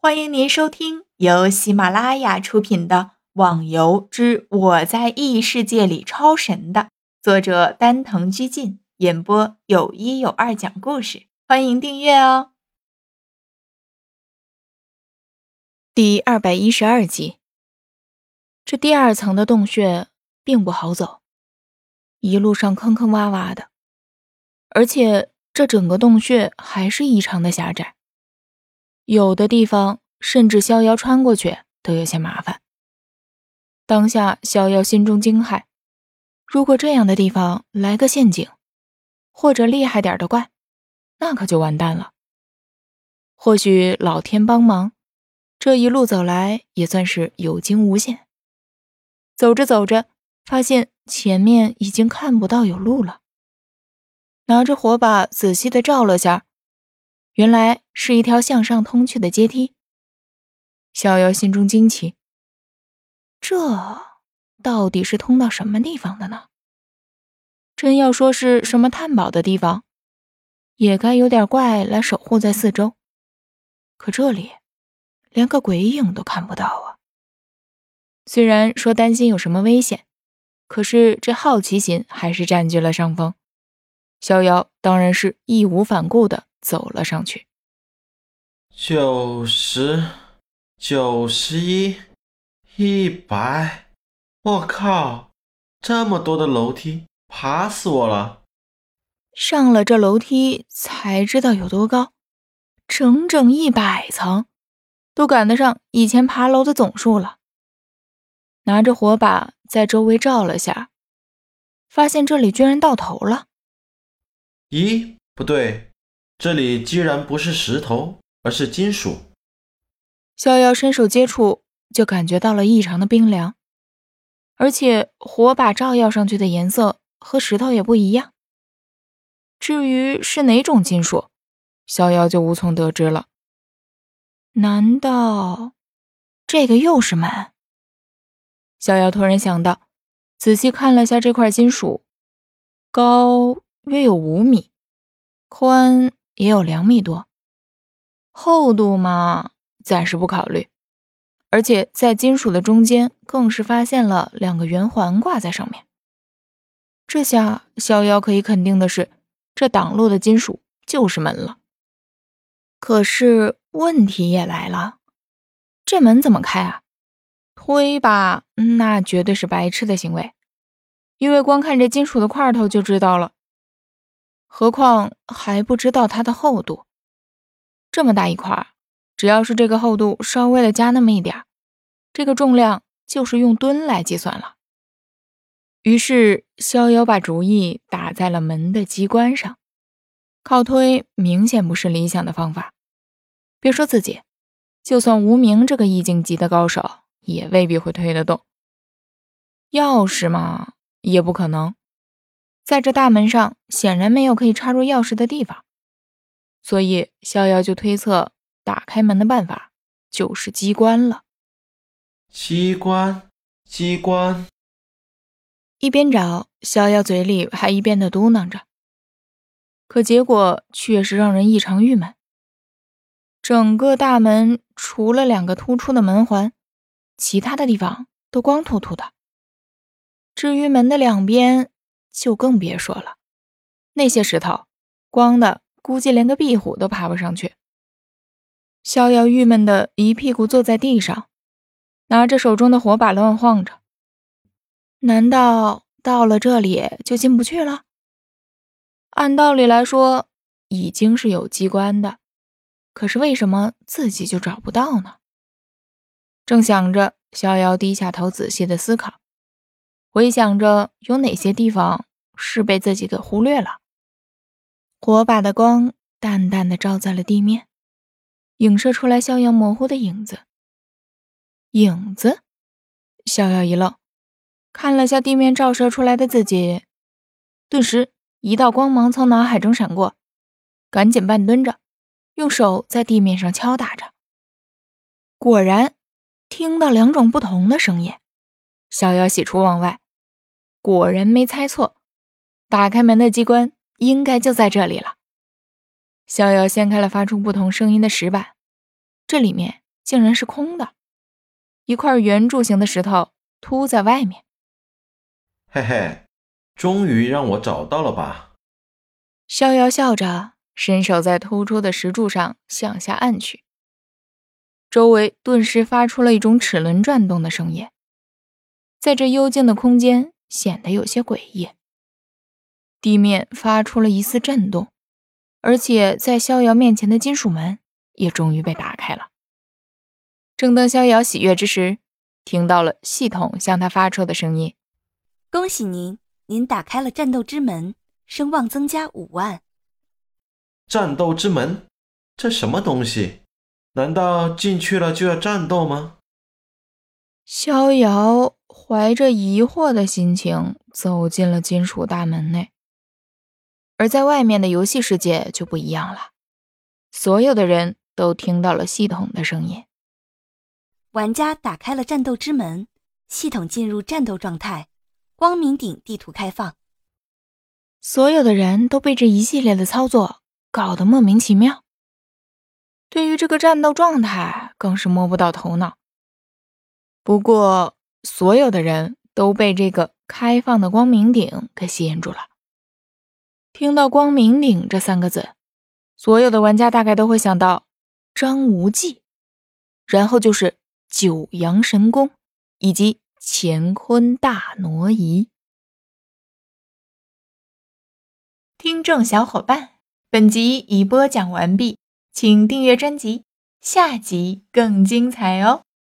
欢迎您收听由喜马拉雅出品的《网游之我在异世界里超神》的作者丹藤居进演播，有一有二讲故事。欢迎订阅哦。第二百一十二集，这第二层的洞穴并不好走，一路上坑坑洼洼的，而且这整个洞穴还是异常的狭窄。有的地方甚至逍遥穿过去都有些麻烦。当下逍遥心中惊骇：如果这样的地方来个陷阱，或者厉害点的怪，那可就完蛋了。或许老天帮忙，这一路走来也算是有惊无险。走着走着，发现前面已经看不到有路了。拿着火把仔细的照了下。原来是一条向上通去的阶梯。逍遥心中惊奇，这到底是通到什么地方的呢？真要说是什么探宝的地方，也该有点怪来守护在四周。可这里连个鬼影都看不到啊！虽然说担心有什么危险，可是这好奇心还是占据了上风。逍遥当然是义无反顾的。走了上去，九十九十一，一百，我靠，这么多的楼梯，爬死我了！上了这楼梯才知道有多高，整整一百层，都赶得上以前爬楼的总数了。拿着火把在周围照了下，发现这里居然到头了。咦，不对。这里居然不是石头，而是金属。逍遥伸手接触，就感觉到了异常的冰凉，而且火把照耀上去的颜色和石头也不一样。至于是哪种金属，逍遥就无从得知了。难道这个又是门？逍遥突然想到，仔细看了下这块金属，高约有五米，宽。也有两米多，厚度嘛，暂时不考虑。而且在金属的中间，更是发现了两个圆环挂在上面。这下逍遥可以肯定的是，这挡路的金属就是门了。可是问题也来了，这门怎么开啊？推吧，那绝对是白痴的行为，因为光看这金属的块头就知道了。何况还不知道它的厚度，这么大一块，只要是这个厚度稍微的加那么一点，这个重量就是用吨来计算了。于是逍遥把主意打在了门的机关上，靠推明显不是理想的方法。别说自己，就算无名这个意境级的高手，也未必会推得动。钥匙嘛，也不可能。在这大门上显然没有可以插入钥匙的地方，所以逍遥就推测打开门的办法就是机关了。机关，机关。一边找，逍遥嘴里还一边的嘟囔着，可结果确实让人异常郁闷。整个大门除了两个突出的门环，其他的地方都光秃秃的。至于门的两边，就更别说了，那些石头光的，估计连个壁虎都爬不上去。逍遥郁闷的一屁股坐在地上，拿着手中的火把乱晃着。难道到了这里就进不去了？按道理来说，已经是有机关的，可是为什么自己就找不到呢？正想着，逍遥低下头仔细的思考，回想着有哪些地方。是被自己给忽略了。火把的光淡淡的照在了地面，影射出来逍遥模糊的影子。影子，逍遥一愣，看了下地面照射出来的自己，顿时一道光芒从脑海中闪过，赶紧半蹲着，用手在地面上敲打着。果然，听到两种不同的声音。逍遥喜出望外，果然没猜错。打开门的机关应该就在这里了。逍遥掀开了发出不同声音的石板，这里面竟然是空的，一块圆柱形的石头凸在外面。嘿嘿，终于让我找到了吧？逍遥笑着，伸手在突出的石柱上向下按去，周围顿时发出了一种齿轮转动的声音，在这幽静的空间显得有些诡异。地面发出了一丝震动，而且在逍遥面前的金属门也终于被打开了。正当逍遥喜悦之时，听到了系统向他发出的声音：“恭喜您，您打开了战斗之门，声望增加五万。”战斗之门，这什么东西？难道进去了就要战斗吗？逍遥怀着疑惑的心情走进了金属大门内，而在外面的游戏世界就不一样了，所有的人都听到了系统的声音。玩家打开了战斗之门，系统进入战斗状态，光明顶地图开放。所有的人都被这一系列的操作搞得莫名其妙，对于这个战斗状态更是摸不到头脑。不过，所有的人都被这个开放的光明顶给吸引住了。听到“光明顶”这三个字，所有的玩家大概都会想到张无忌，然后就是。九阳神功以及乾坤大挪移。听众小伙伴，本集已播讲完毕，请订阅专辑，下集更精彩哦。